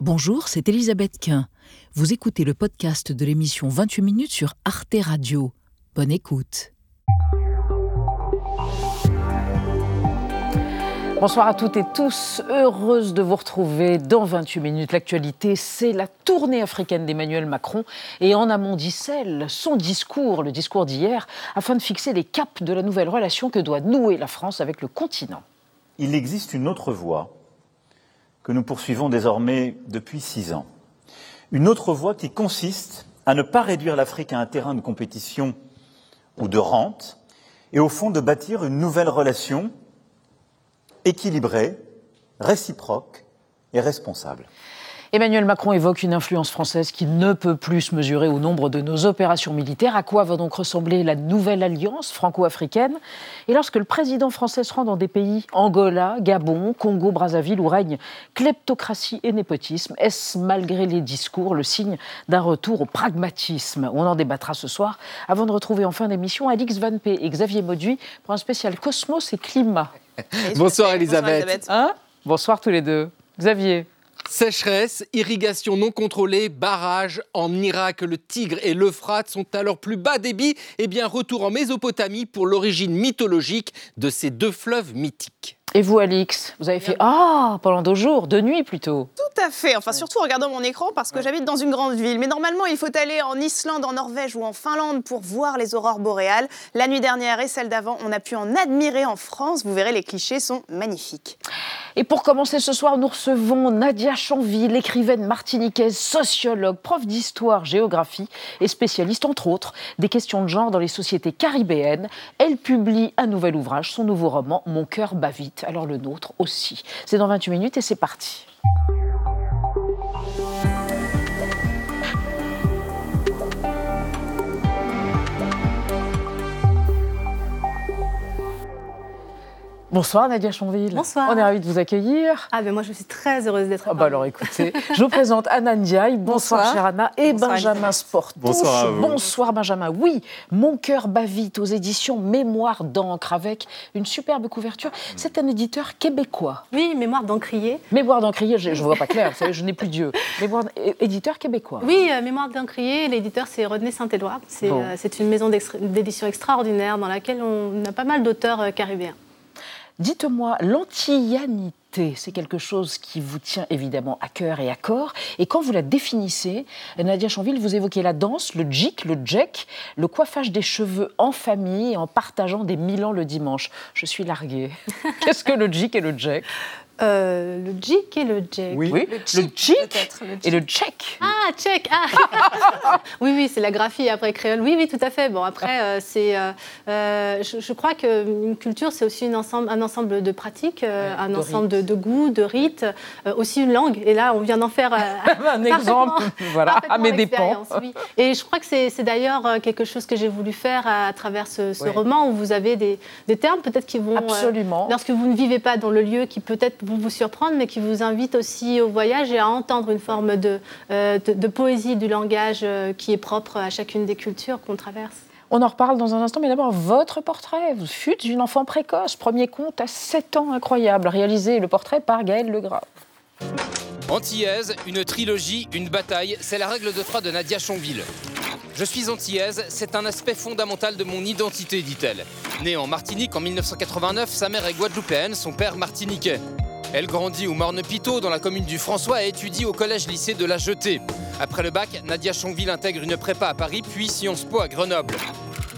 Bonjour, c'est Elisabeth Quint. Vous écoutez le podcast de l'émission 28 minutes sur Arte Radio. Bonne écoute. Bonsoir à toutes et tous, heureuse de vous retrouver dans 28 minutes. L'actualité, c'est la tournée africaine d'Emmanuel Macron et en amont d'Issel, son discours, le discours d'hier, afin de fixer les caps de la nouvelle relation que doit nouer la France avec le continent. Il existe une autre voie que nous poursuivons désormais depuis six ans. Une autre voie qui consiste à ne pas réduire l'Afrique à un terrain de compétition ou de rente, et au fond de bâtir une nouvelle relation équilibré, réciproque et responsable. Emmanuel Macron évoque une influence française qui ne peut plus se mesurer au nombre de nos opérations militaires. À quoi va donc ressembler la nouvelle alliance franco-africaine? Et lorsque le président français se rend dans des pays, Angola, Gabon, Congo, Brazzaville, où règne kleptocratie et népotisme, est-ce malgré les discours le signe d'un retour au pragmatisme? On en débattra ce soir, avant de retrouver en fin d'émission Alix Van P et Xavier Mauduit pour un spécial Cosmos et Climat. Bonsoir Elisabeth. Hein? Bonsoir tous les deux. Xavier. Sécheresse, irrigation non contrôlée, barrages en Irak, le Tigre et l'Euphrate sont à leur plus bas débit. Eh bien, retour en Mésopotamie pour l'origine mythologique de ces deux fleuves mythiques. Et vous, Alix, vous avez fait Ah pendant deux jours, deux nuits plutôt. Tout à fait. Enfin, surtout en regardant mon écran parce que j'habite dans une grande ville. Mais normalement, il faut aller en Islande, en Norvège ou en Finlande pour voir les aurores boréales. La nuit dernière et celle d'avant, on a pu en admirer en France. Vous verrez, les clichés sont magnifiques. Et pour commencer ce soir, nous recevons Nadia Chanville, écrivaine martiniquaise, sociologue, prof d'histoire, géographie et spécialiste, entre autres, des questions de genre dans les sociétés caribéennes. Elle publie un nouvel ouvrage, son nouveau roman, Mon cœur bat vite alors le nôtre aussi. C'est dans 28 minutes et c'est parti. Bonsoir Nadia Chanville. Bonsoir. On est ravis de vous accueillir. Ah ben moi je suis très heureuse d'être là. Ah bah alors écoutez, je vous présente Anna Ndiaye. Bonsoir, Bonsoir. chère Anna. Et Benjamin Sportouche. Bonsoir à vous. Bonsoir Benjamin. Oui, Mon cœur bat vite aux éditions Mémoire d'encre avec une superbe couverture. C'est un éditeur québécois. Oui, Mémoire d'encrier. Mémoire d'encrier, je ne vois pas clair, vous savez, je n'ai plus Dieu. Mémoire éditeur québécois. Oui, euh, Mémoire d'encrier, l'éditeur c'est René Saint-Édouard. C'est bon. euh, une maison d'édition extraordinaire dans laquelle on a pas mal d'auteurs euh, caribéens. Dites-moi, l'antillanité, c'est quelque chose qui vous tient évidemment à cœur et à corps. Et quand vous la définissez, Nadia Chanville, vous évoquez la danse, le djik, le djek, le coiffage des cheveux en famille en partageant des milans le dimanche. Je suis larguée. Qu'est-ce que le djik et le djek euh, le djik et le djek. Oui, oui. le djik et le tchèque. Ah, tchèque ah. Oui, oui, c'est la graphie après créole. Oui, oui, tout à fait. Bon, après, euh, c'est. Euh, je, je, crois qu'une culture, c'est aussi une ensemble, un ensemble de pratiques, un de ensemble de, de, goûts, de rites, aussi une langue. Et là, on vient d'en faire un exemple, voilà, à mes dépens. Oui. Et je crois que c'est d'ailleurs quelque chose que j'ai voulu faire à, à travers ce, roman où vous avez des, des termes peut-être qui vont. Absolument. lorsque vous ne vivez pas dans le lieu, qui peut-être vous vous surprendre, mais qui vous invite aussi au voyage et à entendre une forme de, euh, de, de poésie du langage euh, qui est propre à chacune des cultures qu'on traverse. On en reparle dans un instant, mais d'abord, votre portrait. Vous fûtes une enfant précoce, premier conte à 7 ans incroyable, réalisé le portrait par Gaël Legrave. Antillaise, une trilogie, une bataille, c'est la règle de trois de Nadia Chonville. Je suis antillaise, c'est un aspect fondamental de mon identité, dit-elle. Née en Martinique en 1989, sa mère est guadeloupéenne, son père martiniquais. Elle grandit au Morne-Pitot, dans la commune du François, et étudie au collège-lycée de La Jetée. Après le bac, Nadia Chonville intègre une prépa à Paris, puis Sciences Po à Grenoble.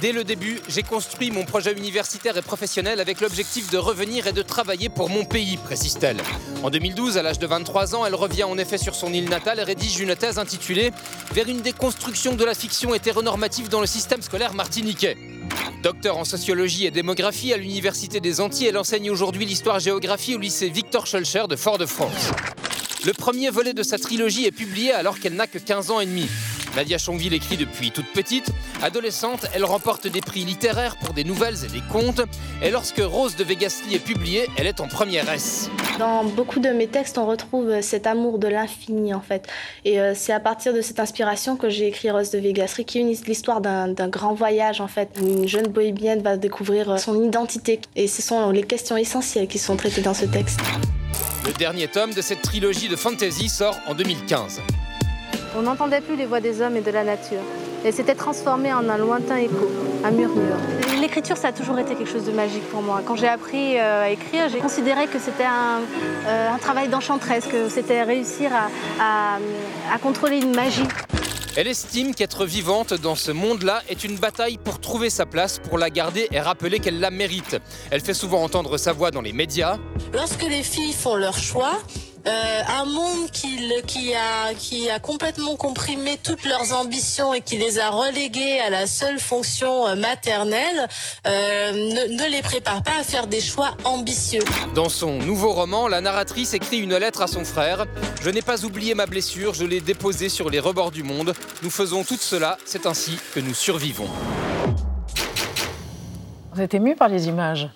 Dès le début, j'ai construit mon projet universitaire et professionnel avec l'objectif de revenir et de travailler pour mon pays, précise-t-elle. En 2012, à l'âge de 23 ans, elle revient en effet sur son île natale et rédige une thèse intitulée Vers une déconstruction de la fiction hétéronormative dans le système scolaire martiniquais. Docteur en sociologie et démographie à l'Université des Antilles, elle enseigne aujourd'hui l'histoire-géographie au lycée Victor Schulcher de Fort-de-France. Le premier volet de sa trilogie est publié alors qu'elle n'a que 15 ans et demi. Nadia Chonville écrit depuis toute petite. Adolescente, elle remporte des prix littéraires pour des nouvelles et des contes. Et lorsque Rose de Végasly est publiée, elle est en première S. Dans beaucoup de mes textes, on retrouve cet amour de l'infini, en fait. Et euh, c'est à partir de cette inspiration que j'ai écrit Rose de Végasly, qui est l'histoire d'un grand voyage, en fait. Une jeune bohémienne va découvrir son identité. Et ce sont les questions essentielles qui sont traitées dans ce texte. Le dernier tome de cette trilogie de fantasy sort en 2015. On n'entendait plus les voix des hommes et de la nature. Et c'était transformé en un lointain écho, un murmure. L'écriture, ça a toujours été quelque chose de magique pour moi. Quand j'ai appris euh, à écrire, j'ai considéré que c'était un, euh, un travail d'enchanteresse, que c'était réussir à, à, à contrôler une magie. Elle estime qu'être vivante dans ce monde-là est une bataille pour trouver sa place, pour la garder et rappeler qu'elle la mérite. Elle fait souvent entendre sa voix dans les médias. Lorsque les filles font leur choix, euh, un monde qui, le- qui, a, qui a complètement comprimé toutes leurs ambitions et qui les a reléguées à la seule fonction euh, maternelle euh, ne, ne les prépare pas à faire des choix ambitieux. Dans son nouveau roman, la narratrice écrit une lettre à son frère. Je n'ai pas oublié ma blessure, je l'ai déposée sur les rebords du monde. Nous faisons tout cela, c'est ainsi que nous survivons. Vous êtes ému par les images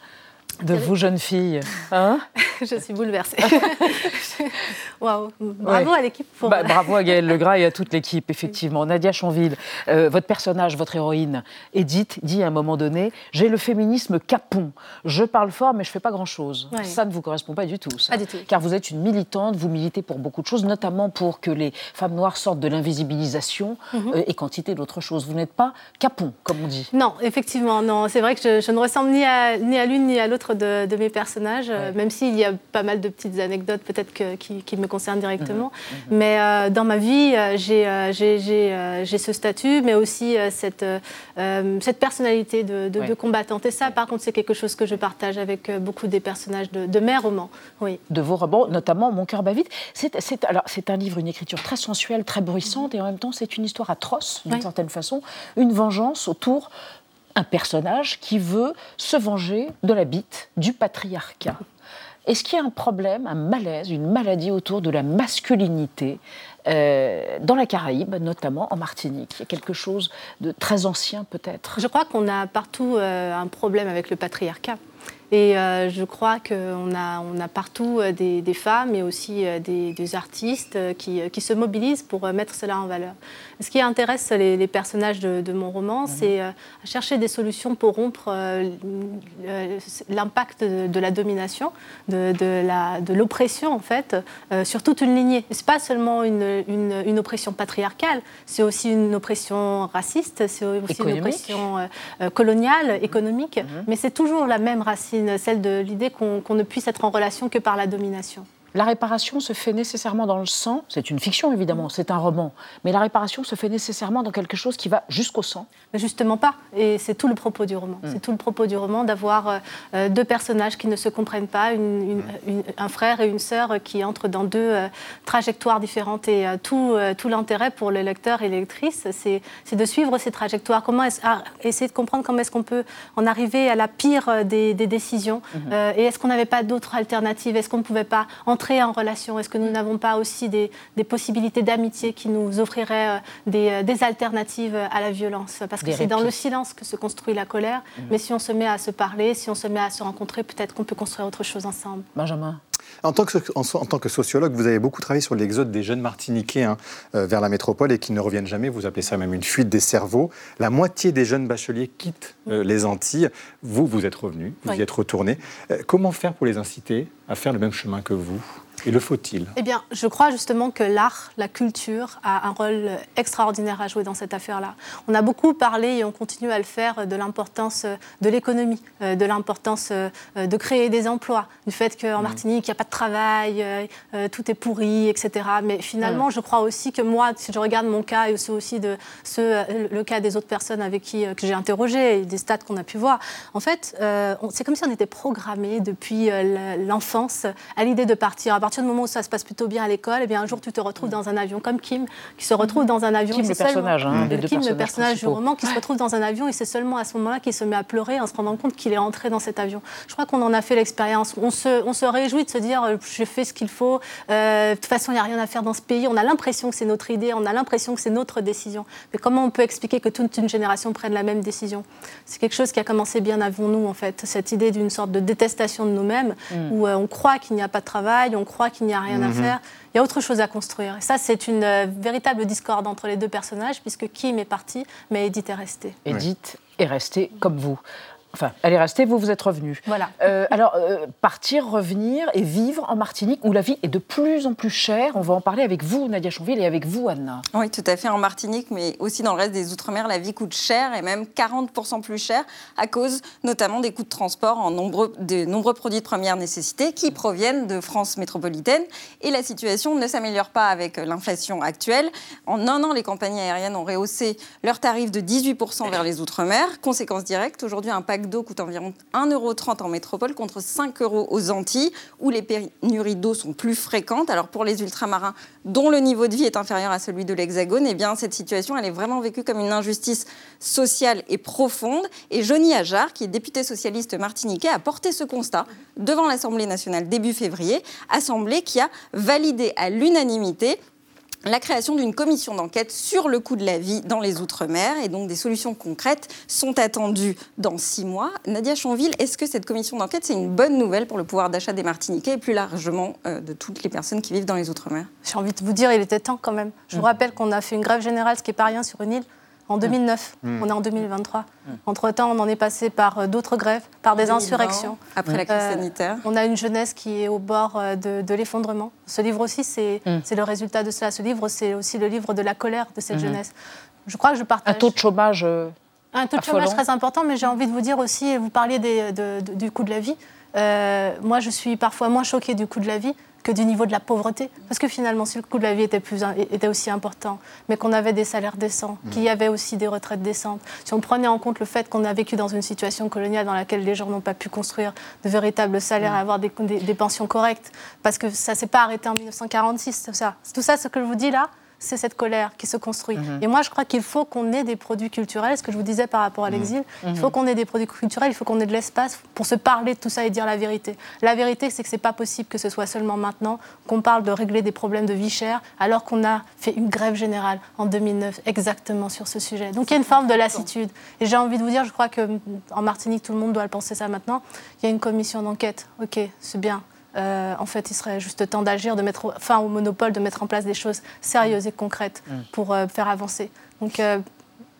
de vous, jeune fille hein? je suis bouleversée. Waouh. Bravo Ouais. à l'équipe pour. Bah, bravo à Gaël Legras et à toute l'équipe, effectivement. Nadia Chanville, euh, votre personnage, votre héroïne, Edith, dit à un moment donné J'ai le féminisme capon. Je parle fort, mais je fais pas grand-chose. Ouais. Ça ne vous correspond pas du tout. ça. Pas du tout. Car vous êtes une militante, vous militez pour beaucoup de choses, notamment pour que les femmes noires sortent de l'invisibilisation Mhm. euh, et quantité d'autres choses. Vous n'êtes pas capon, comme on dit. Non, effectivement, non. C'est vrai que je, je ne ressemble ni à, ni à l'une ni à l'autre de, de mes personnages, euh, Ouais. même s'il y a pas mal de petites anecdotes peut-être qui, qui me concernent directement. Mhm. Mais euh, dans ma vie, euh, j'ai euh, j'ai- ce statut, mais aussi cette, euh, cette personnalité de, de- Ouais. de combattante. Et ça, par contre, c'est quelque chose que je partage avec beaucoup des personnages de, de mes romans. Oui. de vos romans, notamment Mon cœur bat vite. C'est, un livre, une écriture très sensuelle, très bruissante, et en même temps, c'est une histoire atroce, d'une certaine façon, une vengeance autour un personnage qui veut se venger de la bite du patriarcat. Est-ce qu'il y a un problème, un malaise, une maladie autour de la masculinité euh, dans la Caraïbe, notamment en Martinique? Il y a quelque chose de très ancien peut-être? Je crois qu'on a partout euh, un problème avec le patriarcat. Et euh, je crois qu'on a, on a partout des, femmes et aussi des, des artistes qui, qui se mobilisent pour mettre cela en valeur. Ce qui intéresse les, les personnages de, de mon roman, c'est euh, chercher des solutions pour rompre euh, l'impact de, de la domination, de, l'oppression en fait, euh, sur toute une lignée. C'est pas seulement une, une- une oppression patriarcale, c'est aussi une oppression raciste, c'est aussi Économique. une oppression coloniale, économique, mais c'est toujours la même racine, celle de l'idée qu'on qu'on ne puisse être en relation que par la domination. La réparation se fait nécessairement dans le sang. C'est une fiction, évidemment, c'est un roman. Mais la réparation se fait nécessairement dans quelque chose qui va jusqu'au sang. Mais justement pas. Et c'est tout le propos du roman. C'est tout le propos du roman d'avoir euh, euh, deux personnages qui ne se comprennent pas, une- une- une- un frère et une sœur qui entrent dans deux euh, trajectoires différentes. Et euh, tout, tout l'intérêt pour le lecteur et les lectrices, c'est de suivre ces trajectoires. Comment est-ce- ah, essayer de comprendre comment est-ce qu'on peut en arriver à la pire des, des décisions. Euh, et est-ce qu'on n'avait pas d'autres alternatives? Est-ce qu'on ne pouvait pas entrer en relation Est-ce que nous n'avons pas aussi des, des possibilités d'amitié qui nous offriraient euh, des, euh, des alternatives à la violence? Parce que c'est dans le silence que se construit la colère. Mais si on se met à se parler, si on se met à se rencontrer, peut-être qu'on peut construire autre chose ensemble. Benjamin En tant, que, en, en tant que sociologue, vous avez beaucoup travaillé sur l'exode des jeunes Martiniquais hein, euh, vers la métropole et qui ne reviennent jamais. Vous appelez ça même une fuite des cerveaux. La moitié des jeunes bacheliers quittent euh, les Antilles. Vous, vous êtes revenu, vous Oui. y êtes retourné. Euh, comment faire pour les inciter à faire le même chemin que vous? Et le faut-il? Eh bien, je crois justement que l'art, la culture a un rôle extraordinaire à jouer dans cette affaire-là. On a beaucoup parlé et on continue à le faire de l'importance de l'économie, euh, de l'importance euh, de créer des emplois, du fait qu'en Martinique, il n'y a pas de travail, euh, euh, tout est pourri, etc. Mais finalement, je crois aussi que moi, si je regarde mon cas et aussi de ceux, euh, le cas des autres personnes avec qui euh, que j'ai interrogé et des stats qu'on a pu voir, en fait, euh, c'est comme si on était programmé depuis euh, l'enfance à l'idée de partir. À partir du moment où ça se passe plutôt bien à l'école, et bien un jour tu te retrouves dans un avion comme Kim, qui se retrouve dans un avion. Kim, le personnage, hein, le personnage du roman, qui se retrouve dans un avion et c'est seulement à ce moment-là qu'il se met à pleurer en se rendant compte qu'il est entré dans cet avion. Je crois qu'on en a fait l'expérience. On se, on se réjouit de se dire euh, j'ai fait ce qu'il faut. Euh, de toute façon, il n'y a rien à faire dans ce pays. On a l'impression que c'est notre idée, on a l'impression que c'est notre décision. Mais comment on peut expliquer que toute une génération prenne la même décision? C'est quelque chose qui a commencé bien avant nous, en fait. Cette idée d'une sorte de détestation de nous-mêmes, où euh, on croit qu'il n'y a pas de travail, on croit qu'il n'y a rien à faire. Il y a autre chose à construire. Et ça, c'est une euh, véritable discorde entre les deux personnages, puisque Kim est parti, mais Edith est restée. Edith est restée comme vous. Enfin, elle est restée, vous, vous êtes revenu. Voilà. Euh, alors, euh, partir, revenir et vivre en Martinique, où la vie est de plus en plus chère. On va en parler avec vous, Nadia Chonville, et avec vous, Anna. Oui, tout à fait. En Martinique, mais aussi dans le reste des Outre-mer, la vie coûte cher et même 40% plus cher à cause notamment des coûts de transport en nombreux, de nombreux produits de première nécessité qui proviennent de France métropolitaine. Et la situation ne s'améliore pas avec l'inflation actuelle. En un an, les compagnies aériennes ont rehaussé leurs tarifs de 18% vers les Outre-mer. Conséquence directe, aujourd'hui, un pack d'eau coûte environ 1,30€ en métropole contre 5 euros aux Antilles, où les pénuries d'eau sont plus fréquentes. Alors pour les ultramarins dont le niveau de vie est inférieur à celui de l'Hexagone, eh cette situation, elle est vraiment vécue comme une injustice sociale et profonde. Et Johnny Ajar, qui est député socialiste martiniquais, a porté ce constat devant l'Assemblée nationale début février, assemblée qui a validé à l'unanimité la création d'une commission d'enquête sur le coût de la vie dans les Outre-mer et donc des solutions concrètes sont attendues dans six mois. Nadia Chanville, est-ce que cette commission d'enquête, c'est une bonne nouvelle pour le pouvoir d'achat des Martiniquais et plus largement euh, de toutes les personnes qui vivent dans les Outre-mer? J'ai envie de vous dire, il était temps quand même. Je vous mm. rappelle qu'on a fait une grève générale, ce qui n'est pas rien sur une île en 2009. Mm. On est en 2023. Mm. Entre-temps, on en est passé par euh, d'autres grèves, par des insurrections. Après la crise euh, sanitaire. On a une jeunesse qui est au bord euh, de, l'effondrement. Ce livre aussi, mm. c'est le résultat de cela. Ce livre, c'est aussi le livre de la colère de cette jeunesse. Je crois que je partage. Un taux de chômage. un taux de chômage très important, mais j'ai envie de vous dire aussi, vous parliez du coût de la vie. moi, je suis parfois moins choquée du coût de la vie que du niveau de la pauvreté. Parce que finalement, si le coût de la vie était, plus, était aussi important, mais qu'on avait des salaires décents, mmh. qu'il y avait aussi des retraites décentes, si on prenait en compte le fait qu'on a vécu dans une situation coloniale dans laquelle les gens n'ont pas pu construire de véritables salaires, mmh. avoir des, des, pensions correctes, parce que ça ne s'est pas arrêté en 1946, tout ça. Tout ça, ce que je vous dis là, c'est cette colère qui se construit. Mhm. Et moi, je crois qu'il faut qu'on ait des produits culturels, ce que je vous disais par rapport à mhm. l'exil, il mhm. faut qu'on ait des produits culturels, il faut qu'on ait de l'espace pour se parler de tout ça et dire la vérité. La vérité, c'est que c'est pas possible que ce soit seulement maintenant qu'on parle de régler des problèmes de vie chère, alors qu'on a fait une grève générale en 2009 exactement sur ce sujet. Donc il y a une forme de lassitude. Et j'ai envie de vous dire, je crois qu'en Martinique, tout le monde doit le penser ça maintenant, il y a une commission d'enquête. Ok, c'est bien. Euh, en fait, il serait juste temps d'agir, de mettre fin au monopole, de mettre en place des choses sérieuses et concrètes mm. pour euh, faire avancer. Donc, euh,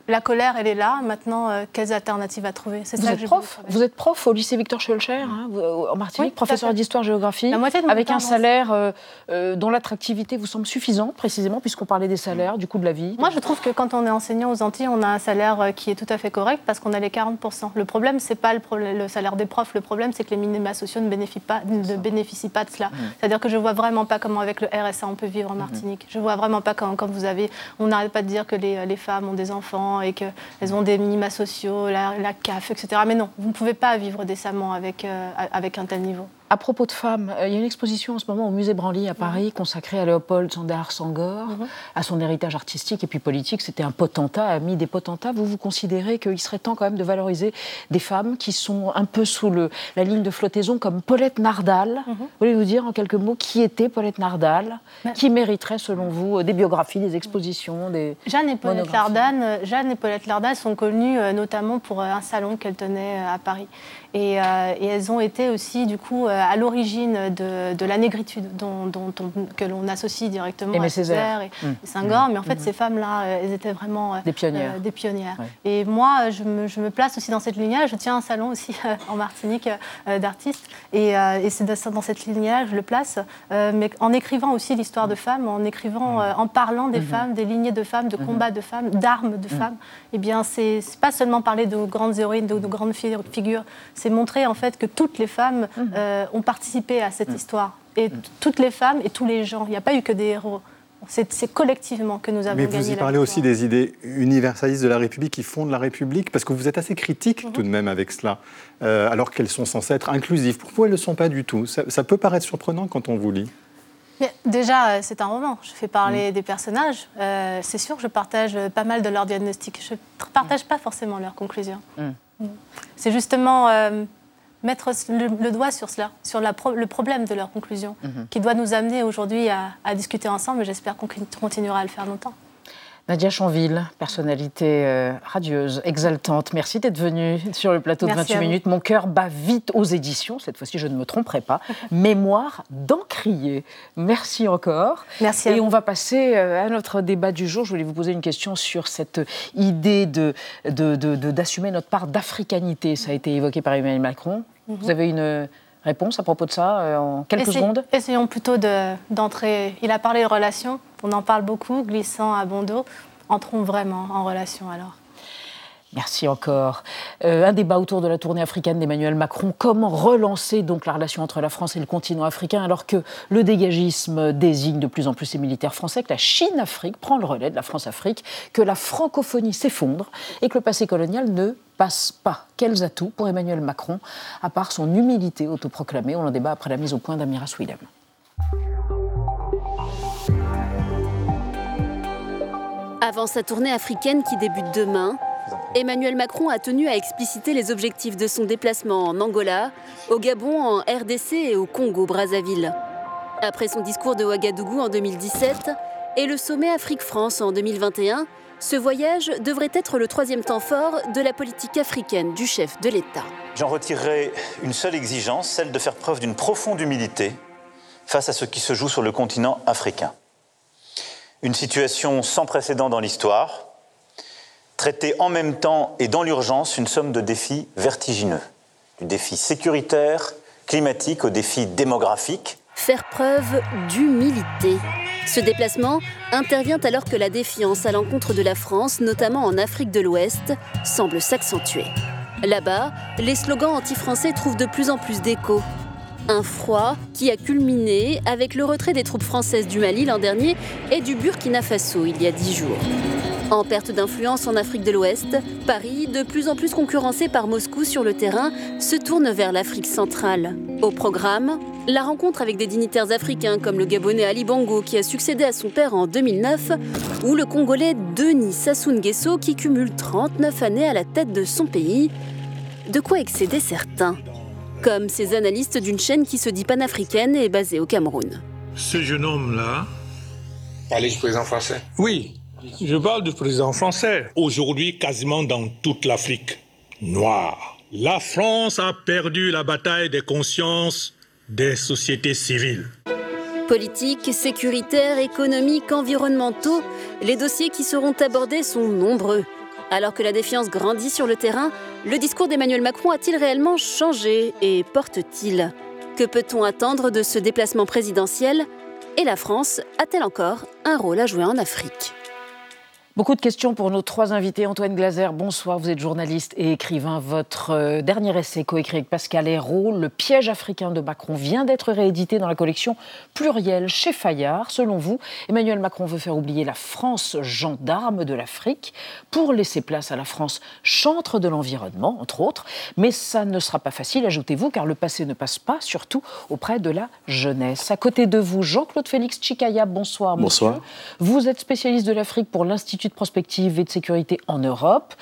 la colère, elle est là. Maintenant, euh, quelles alternatives à trouver? C'est vous, êtes prof vous êtes prof au lycée Victor Schulcher, hein, en Martinique, professeur d'histoire-géographie, avec un salaire euh, euh, dont l'attractivité vous semble suffisante, précisément, puisqu'on parlait des salaires, du coût de la vie. Moi, je trouve que quand on est enseignant aux Antilles, on a un salaire qui est tout à fait correct parce qu'on a les 40%. Le problème, c'est pas le, le, salaire des profs. Le problème, c'est que les minima sociaux ne bénéficient pas, ne bénéficient pas de cela. Mmh. C'est-à-dire que je vois vraiment pas comment, avec le RSA, on peut vivre en mmh. Martinique. Je vois vraiment pas quand, quand vous avez. On n'arrête pas de dire que les, les femmes ont des enfants et qu'elles ont des minima sociaux, la, CAF, etc. Mais non, vous ne pouvez pas vivre décemment avec, euh, avec un tel niveau. À propos de femmes, euh, il y a une exposition en ce moment au musée Branly à Paris consacrée à Léopold Sandar Sangor, mhm. à son héritage artistique et puis politique. C'était un potentat, ami des potentats. Vous vous considérez qu'il serait temps quand même de valoriser des femmes qui sont un peu sous le, la ligne de flottaison comme Paulette Nardal. Mhm. Vous voulez nous dire en quelques mots qui était Paulette Nardal Qui mériterait selon vous des biographies, des expositions, des Jeanne et Paulette Nardal, euh, Jeanne et Paulette sont connues euh, notamment pour un salon qu'elles tenaient à Paris. Et, et, elles ont été aussi du coup euh, à l'origine de, la négritude dont, que l'on associe directement à Césaire et, mmh. Senghor. Mais en fait, mmh. ces femmes-là, euh, elles étaient vraiment euh, des pionnières. des pionnières. Et moi, je me, je me, place aussi dans cette lignée. Je tiens un salon aussi en Martinique d'artistes. Et, c'est dans cette lignée-là que je le place. mais en écrivant aussi l'histoire de femmes, en écrivant, mmh. en parlant des femmes, des lignées de femmes, de combats de femmes, d'armes de femmes, eh bien, c'est pas seulement parler de grandes héroïnes, de, de grandes figures, c'est montrer en fait que toutes les femmes ont participé à cette mm. histoire. Et mm. toutes les femmes et tous les gens. Il n'y a pas eu que des héros. C'est collectivement que nous avons gagné. Mais vous y parlez aussi des idées universalistes de la République qui fondent la République, parce que vous êtes assez critique mm-hmm. tout de même avec cela, euh, alors qu'elles sont censées être inclusives. Pourquoi elles ne le sont pas du tout? Ça, peut paraître surprenant quand on vous lit. déjà, euh, c'est un roman. Je fais parler des personnages. Euh, c'est sûr, je partage pas mal de leurs diagnostics. Je ne partage pas forcément leurs conclusions. C'est justement mettre le, doigt sur cela, sur le problème de leur conclusion, mhm. qui doit nous amener aujourd'hui à, discuter ensemble, et j'espère qu'on continuera à le faire longtemps. Nadia Chanville, personnalité euh, radieuse, exaltante, merci d'être venue sur le plateau de 28 minutes. Mon cœur bat vite aux éditions, cette fois-ci je ne me tromperai pas. Mémoire d'encrier. Merci encore. Merci. Et on va passer euh, à notre débat du jour. Je voulais vous poser une question sur cette idée d'assumer de, de, notre part d'africanité. Ça a été évoqué par Emmanuel Macron. Mhm. Vous avez une réponse à propos de ça euh, en quelques secondes? Essayons plutôt d'entrer. Il a parlé de relations, on en parle beaucoup, glissant à bon dos. Entrons vraiment en relation alors. Merci encore. Euh, un débat autour de la tournée africaine d'Emmanuel Macron. Comment relancer donc la relation entre la France et le continent africain alors que le dégagisme désigne de plus en plus ses militaires français, que la Chine-Afrique prend le relais de la France-Afrique, que la francophonie s'effondre et que le passé colonial ne passe pas? Quels atouts pour Emmanuel Macron, à part son humilité autoproclamée? On en débat après la mise au point d'Amira Swilem. Avant sa tournée africaine qui débute demain, Emmanuel Macron a tenu à expliciter les objectifs de son déplacement en Angola, au Gabon, en RDC et au Congo-Brazzaville. Après son discours de Ouagadougou en 2017 et le sommet Afrique-France en 2021, ce voyage devrait être le troisième temps fort de la politique africaine du chef de l'État. J'en retirerai une seule exigence, celle de faire preuve d'une profonde humilité face à ce qui se joue sur le continent africain. Une situation sans précédent dans l'histoire, traiter en même temps et dans l'urgence une somme de défis vertigineux, du défi sécuritaire, climatique au défi démographique. Faire preuve d'humilité. Ce déplacement intervient alors que la défiance à l'encontre de la France, notamment en Afrique de l'Ouest, semble s'accentuer. Là-bas, les slogans anti-français trouvent de plus en plus d'écho. Un froid qui a culminé avec le retrait des troupes françaises du Mali l'an dernier et du Burkina Faso il y a dix jours. En perte d'influence en Afrique de l'Ouest, Paris, de plus en plus concurrencé par Moscou sur le terrain, se tourne vers l'Afrique centrale. Au programme, la rencontre avec des dignitaires africains comme le Gabonais Ali Bongo qui a succédé à son père en 2009 ou le Congolais Denis Sassou Nguesso qui cumule 39 années à la tête de son pays. De quoi excéder certains, comme ces analystes d'une chaîne qui se dit panafricaine et basée au Cameroun. Ce jeune homme-là... Allez, je président français. Oui, je parle du président français. Aujourd'hui, quasiment dans toute l'Afrique noire, la France a perdu la bataille des consciences des sociétés civiles. Politique, sécuritaire, économique, environnementaux, les dossiers qui seront abordés sont nombreux. Alors que la défiance grandit sur le terrain, le discours d'Emmanuel Macron a-t-il réellement changé et porte-t-il? Que peut-on attendre de ce déplacement présidentiel? Et la France a-t-elle encore un rôle à jouer en Afrique? Beaucoup de questions pour nos trois invités. Antoine Glaser, bonsoir. Vous êtes journaliste et écrivain. Votre euh, dernier essai, coécrit avec Pascal Hérault, Le piège africain de Macron, vient d'être réédité dans la collection plurielle chez Fayard. Selon vous, Emmanuel Macron veut faire oublier la France gendarme de l'Afrique pour laisser place à la France chantre de l'environnement, entre autres. Mais ça ne sera pas facile, ajoutez-vous, car le passé ne passe pas, surtout auprès de la jeunesse. À côté de vous, Jean-Claude Félix Chikaya, bonsoir. Bonsoir. Vous êtes spécialiste de l'Afrique pour l'Institut de prospective et de sécurité en Europe.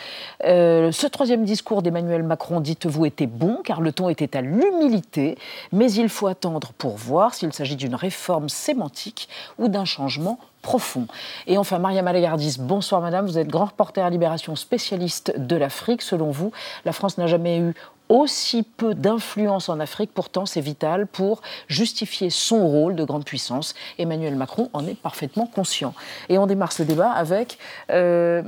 Euh, ce troisième discours d'Emmanuel Macron, dites-vous, était bon car le ton était à l'humilité, mais il faut attendre pour voir s'il s'agit d'une réforme sémantique ou d'un changement profond. Et enfin, Maria Malagardis, bonsoir madame, vous êtes grand reporter à Libération, spécialiste de l'Afrique. Selon vous, la France n'a jamais eu aussi peu d'influence en Afrique, pourtant c'est vital pour justifier son rôle de grande puissance. Emmanuel Macron en est parfaitement conscient. Et on démarre ce débat avec... Euh,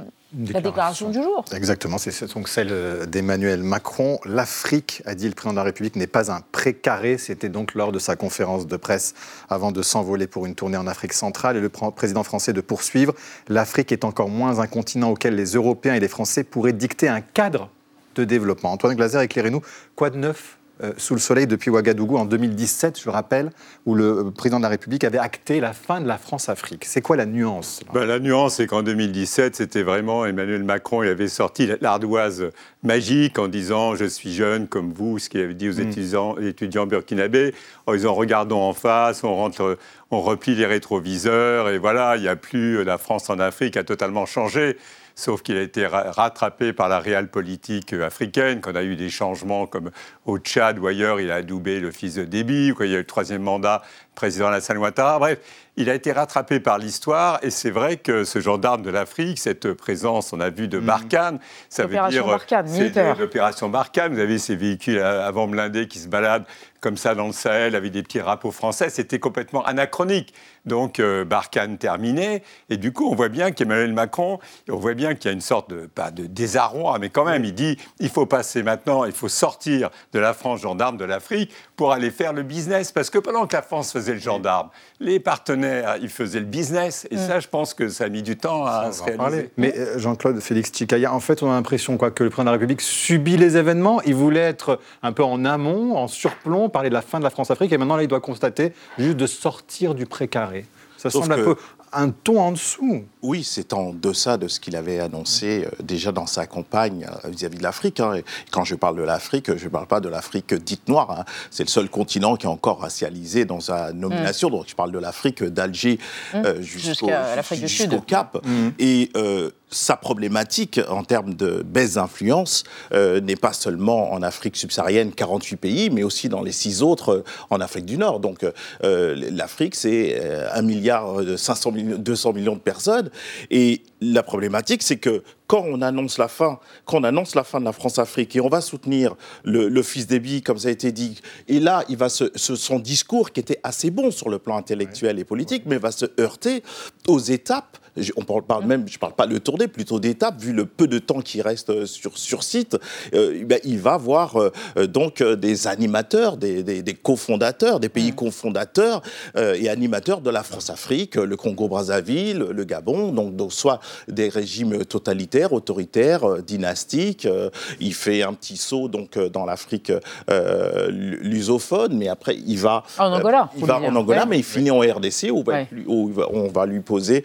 la déclaration du jour. Exactement, c'est donc celle euh, d'Emmanuel Macron. L'Afrique, a dit le président de la République, n'est pas un précaré. C'était donc lors de sa conférence de presse avant de s'envoler pour une tournée en Afrique centrale et le président français de poursuivre. L'Afrique est encore moins un continent auquel les Européens et les Français pourraient dicter un cadre de développement. Antoine Glaser, éclairez-nous, quoi de neuf euh, sous le soleil depuis Ouagadougou en 2017, je le rappelle, où le euh, président de la République avait acté la fin de la France-Afrique? C'est quoi la nuance ben, La nuance, c'est qu'en 2017, c'était vraiment Emmanuel Macron, il avait sorti l'ardoise magique en disant Je suis jeune comme vous, ce qu'il avait dit aux mm. étudiants, étudiants burkinabés, en disant Regardons en face, on, rentre, on replie les rétroviseurs, et voilà, il n'y a plus la France en Afrique a totalement changé sauf qu'il a été rattrapé par la réelle politique africaine, quand on a eu des changements comme au Tchad ou ailleurs, il a adoubé le fils de Déby, ou quand il y a eu le troisième mandat, président Alassane Ouattara. Bref, il a été rattrapé par l'histoire et c'est vrai que ce gendarme de l'Afrique, cette présence, on a vu de Barkhane, ça veut dire Barkhane, c'est l'opération Barkhane. Vous avez ces véhicules avant blindés qui se baladent comme ça dans le Sahel avec des petits drapeaux français, c'était complètement anachronique. Donc euh, Barkhane terminé, et du coup on voit bien qu'Emmanuel Macron, on voit bien qu'il y a une sorte de, pas de désarroi, mais quand même, il dit il faut passer maintenant, il faut sortir de la France gendarme de l'Afrique pour aller faire le business, parce que pendant que la France faisait le gendarme, les partenaires, ils faisaient le business, et ça je pense que ça a mis du temps à se réaliser. Mais euh, Jean-Claude Félix Chikaya, en fait on a l'impression quoi, que le président de la République subit les événements, il voulait être un peu en amont, en surplomb, parler de la fin de la France-Afrique, et maintenant là il doit constater juste de sortir du précaré. Ça semble un peu un ton en dessous. Oui, c'est en deçà de ce qu'il avait annoncé euh, déjà dans sa campagne euh, vis-à-vis de l'Afrique. Hein. Quand je parle de l'Afrique, je ne parle pas de l'Afrique dite noire. Hein. C'est le seul continent qui est encore racialisé dans sa nomination. Mm. Donc je parle de l'Afrique d'Alger mm. euh, jusqu'au Cap. Mm. Et sa problématique en termes de baisse d'influence n'est pas seulement en Afrique subsaharienne, 48 pays, mais aussi dans les six autres en Afrique du Nord. Donc l'Afrique, c'est 1 milliard 500 millions 200 millions de personnes. Et la problématique, c'est que quand on annonce la fin, quand on annonce la fin de la France-Afrique et on va soutenir le, fils d'Ebi, comme ça a été dit, et là, il va son discours qui était assez bon sur le plan intellectuel et politique, mais va se heurter aux étapes. On parle même, je ne parle pas de tournée, plutôt d'étape, vu le peu de temps qui reste euh, sur, sur site, euh, il va voir euh, donc des animateurs, des, cofondateurs, des pays cofondateurs et animateurs de la France-Afrique, le Congo-Brazzaville, le Gabon, donc, soit des régimes totalitaires, autoritaires, dynastiques. il fait un petit saut donc dans l'Afrique lusophone, mais après il va en Angola, il va en Angola, mais il finit en RDC où, on va lui poser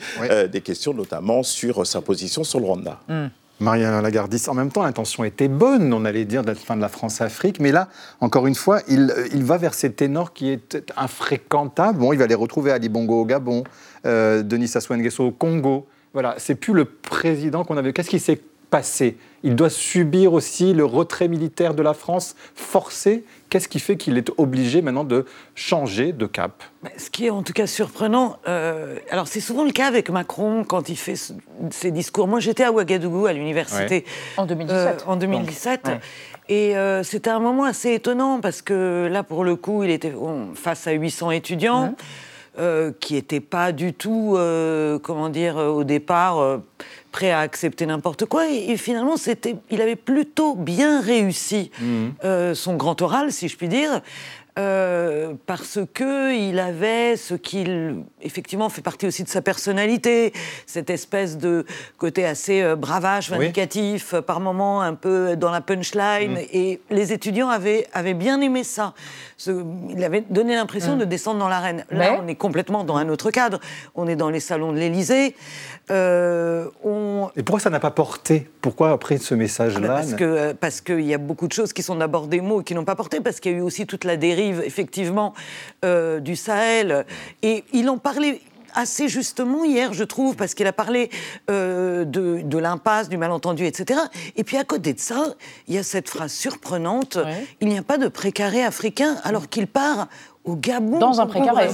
des questions notamment sur sa position sur le Rwanda. Hmm. Marianne Lagardis, en même temps, l'intention était bonne, on allait dire, de la fin de la France-Afrique, mais là, encore une fois, il, il, va vers ces ténors qui est infréquentable. Bon, il va les retrouver Ali Bongo au Gabon, euh, Denis Sassou Nguesso au Congo. Voilà, c'est plus le président qu'on avait. Qu'est-ce qui s'est passé? Il doit subir aussi le retrait militaire de la France forcé? Qu'est-ce qui fait qu'il est obligé maintenant de changer de cap? Ce qui est en tout cas surprenant, euh, alors c'est souvent le cas avec Macron quand il fait ses discours. Moi j'étais à Ouagadougou à l'université. En 2017. Euh, en 2017. Et euh, c'était un moment assez étonnant parce que là pour le coup il était face à 800 étudiants. Qui n'étaient pas du tout, comment dire, au départ prêt à accepter n'importe quoi. Et, finalement, c'était, il avait plutôt bien réussi mhm. euh, son grand oral, si je puis dire. Euh, parce que il avait ce qu'il effectivement fait partie aussi de sa personnalité, cette espèce de côté assez euh, bravage, vindicatif, par moments un peu dans la punchline. Mhm. Et les étudiants avaient, avaient bien aimé ça. il avait donné l'impression mhm. de descendre dans l'arène. Là, on est complètement dans un autre cadre. On est dans les salons de l'Élysée. Euh, Et pourquoi ça n'a pas porté? Pourquoi après ce message-là ah euh, Parce qu'il y a beaucoup de choses qui sont d'abord des mots qui n'ont pas porté, parce qu'il y a eu aussi toute la dérive, effectivement, euh, du Sahel. Et il en parlait assez justement hier, je trouve, parce qu'il a parlé de, de l'impasse, du malentendu, etc. Et puis à côté de ça, il y a cette phrase surprenante il n'y a pas de précaré africain, alors qu'il part au Gabon, dans un précaré.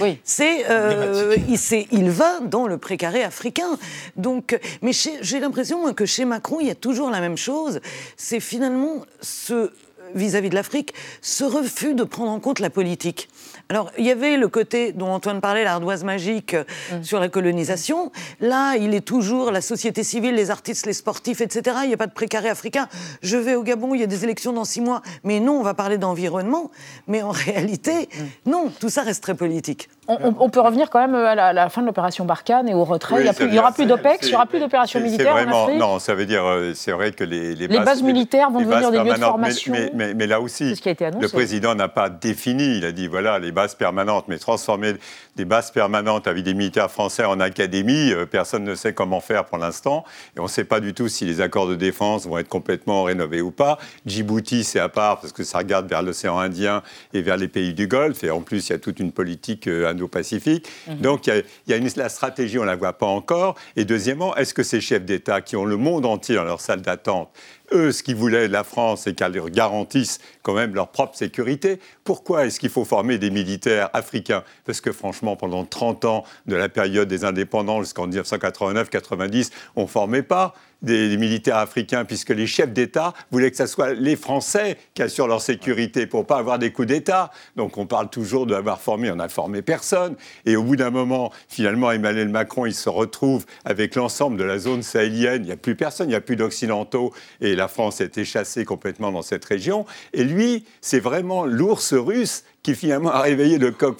Oui. C'est, euh, il, il, va dans le précaré africain. Donc, mais j'ai l'impression que chez Macron, il y a toujours la même chose. C'est finalement ce vis-à-vis de l'Afrique, ce refus de prendre en compte la politique. Alors, il y avait le côté dont Antoine parlait, l'ardoise magique euh, mm. sur la colonisation. Là, il est toujours la société civile, les artistes, les sportifs, etc. Il n'y a pas de précaré africain. Je vais au Gabon, il y a des élections dans six mois. Mais non, on va parler d'environnement. Mais en réalité, mm. non, tout ça reste très politique. On, peut revenir quand même à la, fin de l'opération Barkhane et au retrait. il n'y aura plus d'OPEX, il n'y aura plus d'opérations militaires vraiment, en Afrique. Non, ça veut dire, euh, c'est vrai que les, les, bases, militaires vont devenir des lieux de formation. Mais, mais, là aussi, le président n'a pas défini. Il a dit voilà, les bases permanentes, mais transformer des bases permanentes avec des militaires français en académie, euh, personne ne sait comment faire pour l'instant. Et on ne sait pas du tout si les accords de défense vont être complètement rénovés ou pas. Djibouti, c'est à part parce que ça regarde vers l'océan Indien et vers les pays du Golfe. Et en plus, il y a toute une politique euh, pacifique mhm. Donc il y a, une, la stratégie, on ne la voit pas encore. Et deuxièmement, est-ce que ces chefs d'État qui ont le monde entier dans leur salle d'attente eux, ce qu'ils voulaient de la France, c'est qu'elle leur garantisse quand même leur propre sécurité. Pourquoi est-ce qu'il faut former des militaires africains? Parce que franchement, pendant 30 ans de la période des indépendants jusqu'en 1989-90, on ne formait pas des, militaires africains, puisque les chefs d'État voulaient que ce soit les Français qui assurent leur sécurité pour pas avoir des coups d'État. Donc on parle toujours d'avoir formé, on n'a formé personne. Et au bout d'un moment, finalement, Emmanuel Macron, il se retrouve avec l'ensemble de la zone sahélienne. Il n'y a plus personne, il n'y a plus d'Occidentaux. Et la France a été chassée complètement dans cette région. Et lui, c'est vraiment l'ours russe qui finalement a réveillé le coq,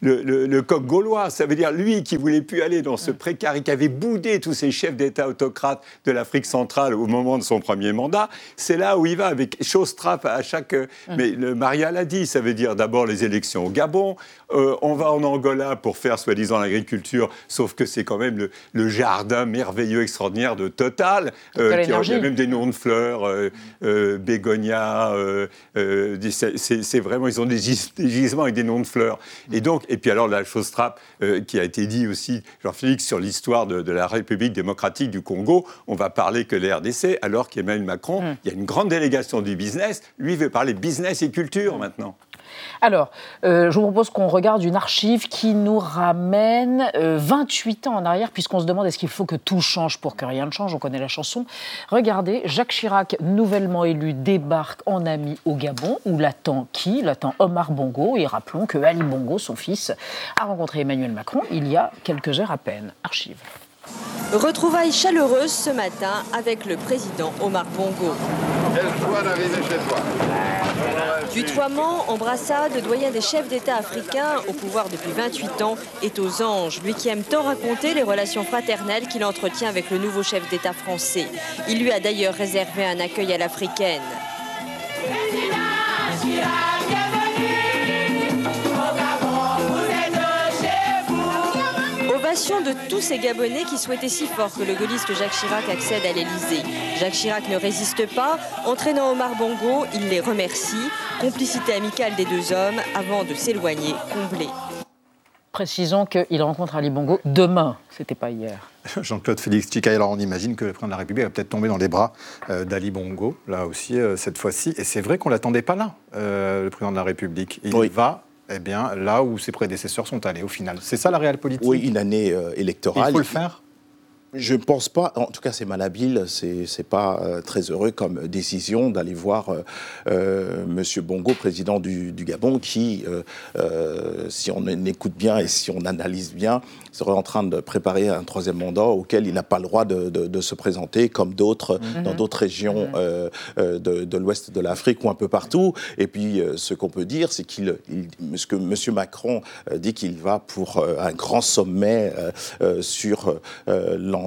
le, coq gaulois. Ça veut dire lui qui voulait plus aller dans ce précaré, qui avait boudé tous ces chefs d'État autocrates de l'Afrique centrale au moment de son premier mandat. C'est là où il va avec chose trappe à chaque. Hum. Mais le Maria l'a dit, ça veut dire d'abord les élections au Gabon. Euh, on va en Angola pour faire soi-disant l'agriculture, sauf que c'est quand même le, jardin merveilleux, extraordinaire de Total. Euh, qui, il y a même des noms de fleurs, euh, euh bégonia. c'est vraiment, ils ont des des gisements avec des noms de fleurs. Et donc, et puis alors la chose trappe euh, qui a été dit aussi, Jean-Félix, sur l'histoire de, la République démocratique du Congo, on va parler que les RDC, alors qu'Emmanuel Macron, hum. il y a une grande délégation du business, lui veut parler business et culture maintenant. Alors, euh, je vous propose qu'on regarde une archive qui nous ramène 28 euh, ans en arrière, puisqu'on se demande est-ce qu'il faut que tout change pour que rien ne change. On connaît la chanson. Regardez, Jacques Chirac, nouvellement élu, débarque en ami au Gabon, où l'attend qui? L'attend Omar Bongo. Et rappelons que Ali Bongo, son fils, a rencontré Emmanuel Macron il y a quelques heures à peine. Archive. Retrouvailles chaleureuses ce matin avec le président Omar Bongo. Tutoiement, embrassade, doyen des chefs d'État africains au pouvoir depuis 28 ans est aux anges, lui qui aime tant raconter les relations fraternelles qu'il entretient avec le nouveau chef d'État français. Il lui a d'ailleurs réservé un accueil à l'africaine. De tous ces Gabonais qui souhaitaient si fort que le gaulliste Jacques Chirac accède à l'Élysée. Jacques Chirac ne résiste pas. Entraînant Omar Bongo, il les remercie. Complicité amicale des deux hommes avant de s'éloigner comblé. Précisons qu'il rencontre Ali Bongo demain, c'était pas hier. Jean-Claude Félix Tchikaï, alors on imagine que le président de la République va peut-être tomber dans les bras euh, d'Ali Bongo, là aussi, euh, cette fois-ci. Et c'est vrai qu'on ne l'attendait pas là, euh, le président de la République. Il va eh bien, là où ses prédécesseurs sont allés au final. C'est ça la réelle politique? Oui, une année euh, électorale. Il faut le faire? Je ne pense pas, en tout cas c'est malhabile, c'est n'est pas euh, très heureux comme décision d'aller voir euh, euh Monsieur Bongo, président du, du Gabon, qui, si on écoute bien et si on analyse bien, serait en train de préparer un troisième mandat auquel il n'a pas le droit de, de, se présenter comme d'autres mhm. dans d'autres régions mhm. de, de l'ouest de l'Afrique ou un peu partout. Et puis ce qu'on peut dire, c'est qu'il, ce que Monsieur Macron dit qu'il va pour un grand sommet sur l'environnement.